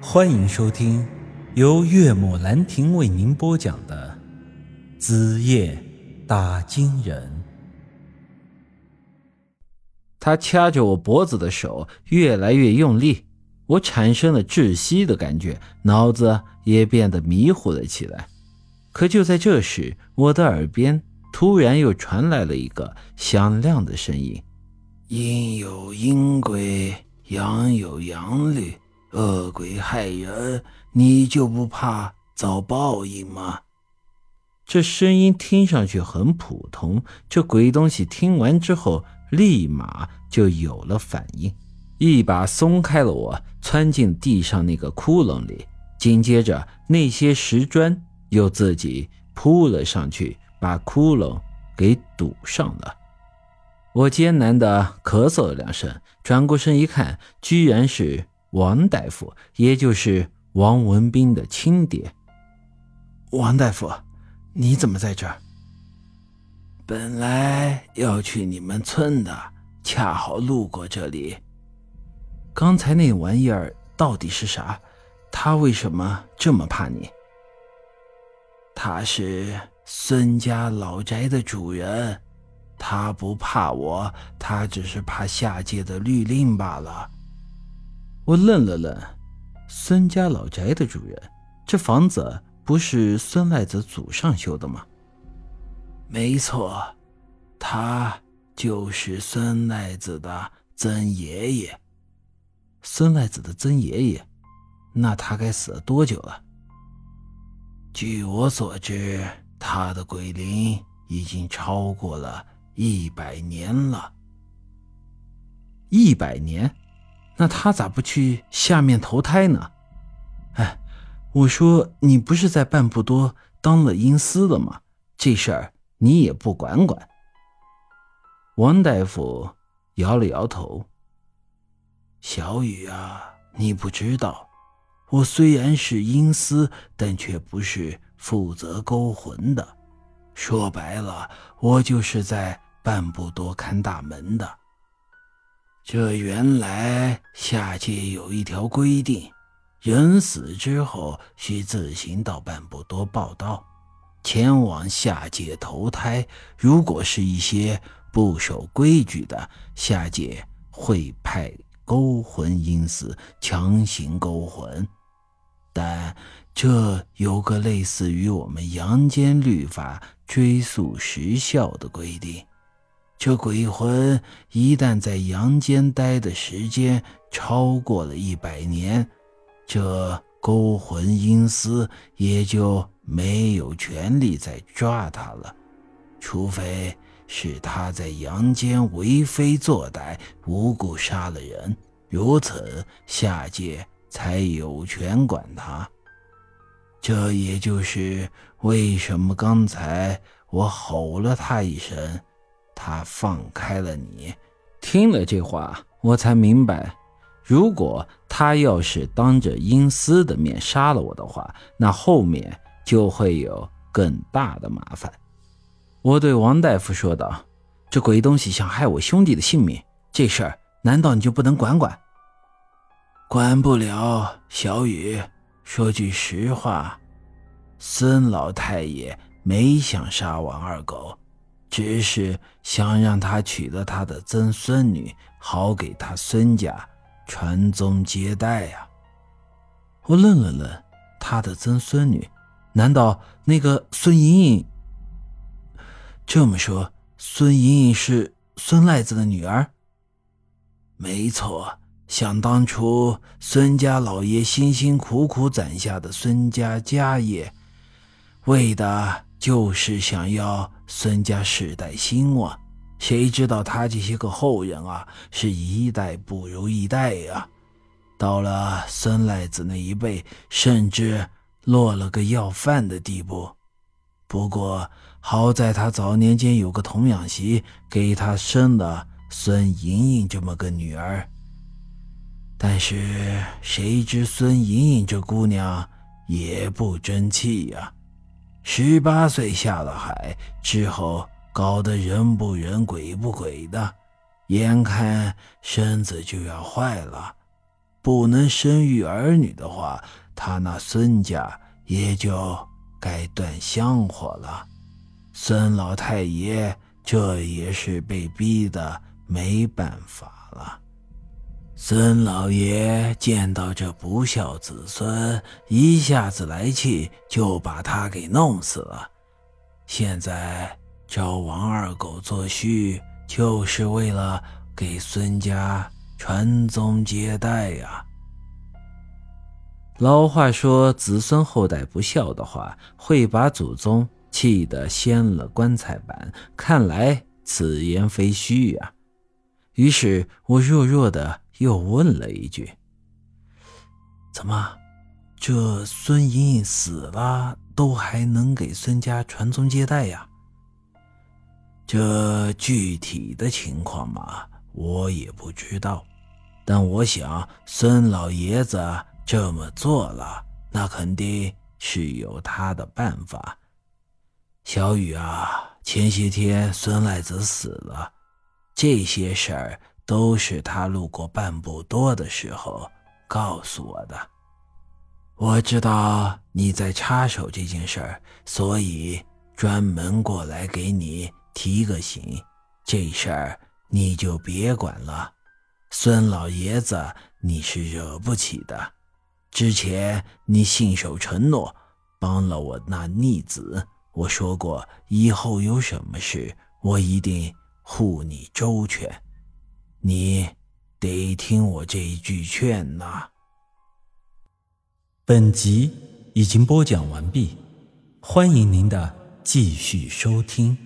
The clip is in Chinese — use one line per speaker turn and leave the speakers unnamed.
欢迎收听由岳母兰亭为您播讲的《子夜打金人》。
他掐着我脖子的手越来越用力，我产生了窒息的感觉，脑子也变得迷糊了起来。可就在这时，我的耳边突然又传来了一个响亮的声音：“
阴有阴规，阳有阳律。”恶鬼害人，你就不怕遭报应吗？
这声音听上去很普通，这鬼东西听完之后立马就有了反应，一把松开了我，窜进地上那个窟窿里。紧接着，那些石砖又自己扑了上去，把窟窿给堵上了。我艰难地咳嗽了两声，转过身一看，居然是。王大夫，也就是王文斌的亲爹。
王大夫，你怎么在这儿？
本来要去你们村的，恰好路过这里。
刚才那玩意儿到底是啥？他为什么这么怕你？
他是孙家老宅的主人，他不怕我，他只是怕下界的律令罢了。
我愣了愣，孙家老宅的主人，这房子不是孙赖子祖上修的吗？
没错，他就是孙赖子的曾爷爷。
孙赖子的曾爷爷，那他该死了多久了？
据我所知，他的鬼灵已经超过了一百年了。
一百年？那他咋不去下面投胎呢？哎，我说你不是在半步多当了阴司了吗？这事儿你也不管管。
王大夫摇了摇头：“
小雨啊，你不知道，我虽然是阴司，但却不是负责勾魂的。说白了，我就是在半步多看大门的。”这原来下界有一条规定，人死之后需自行到半步多报道，前往下界投胎。如果是一些不守规矩的，下界会派勾魂阴司强行勾魂。但这有个类似于我们阳间律法追溯时效的规定。这鬼魂一旦在阳间待的时间超过了一百年，这勾魂阴司也就没有权利再抓他了，除非是他在阳间为非作歹、无故杀了人，如此下界才有权管他。这也就是为什么刚才我吼了他一声。他放开了你，
听了这话，我才明白，如果他要是当着阴司的面杀了我的话，那后面就会有更大的麻烦。我对王大夫说道：“这鬼东西想害我兄弟的性命，这事儿难道你就不能管管？”
管不了，小雨。说句实话，孙老太爷没想杀王二狗。只是想让他娶了他的曾孙女，好给他孙家传宗接代呀。
我愣了愣，他的曾孙女，难道那个孙莹莹？这么说，孙莹莹是孙赖子的女儿？
没错，想当初孙家老爷辛辛苦苦攒下的孙家家业，为的就是想要。孙家世代兴旺，谁知道他这些个后人啊，是一代不如一代呀！到了孙赖子那一辈，甚至落了个要饭的地步。不过好在他早年间有个童养媳，给他生了孙莹莹这么个女儿。但是谁知孙莹莹这姑娘也不争气呀。十八岁下了海之后，搞得人不人鬼不鬼的，眼看身子就要坏了，不能生育儿女的话，他那孙家也就该断香火了。孙老太爷这也是被逼的没办法了。孙老爷见到这不孝子孙，一下子来气，就把他给弄死了。现在找王二狗做婿，就是为了给孙家传宗接代呀。
老话说，子孙后代不孝的话，会把祖宗气得掀了棺材板。看来此言非虚呀。于是我弱弱的。又问了一句：“
怎么，这孙莹莹死了，都还能给孙家传宗接代呀？”这具体的情况嘛，我也不知道。但我想，孙老爷子这么做了，那肯定是有他的办法。小雨啊，前些天孙赖子死了，这些事儿。都是他路过半步多的时候告诉我的。我知道你在插手这件事儿，所以专门过来给你提个醒。这事儿你就别管了。孙老爷子你是惹不起的。之前你信守承诺，帮了我那逆子。我说过，以后有什么事，我一定护你周全。你得听我这一句劝呐。
本集已经播讲完毕，欢迎您的继续收听。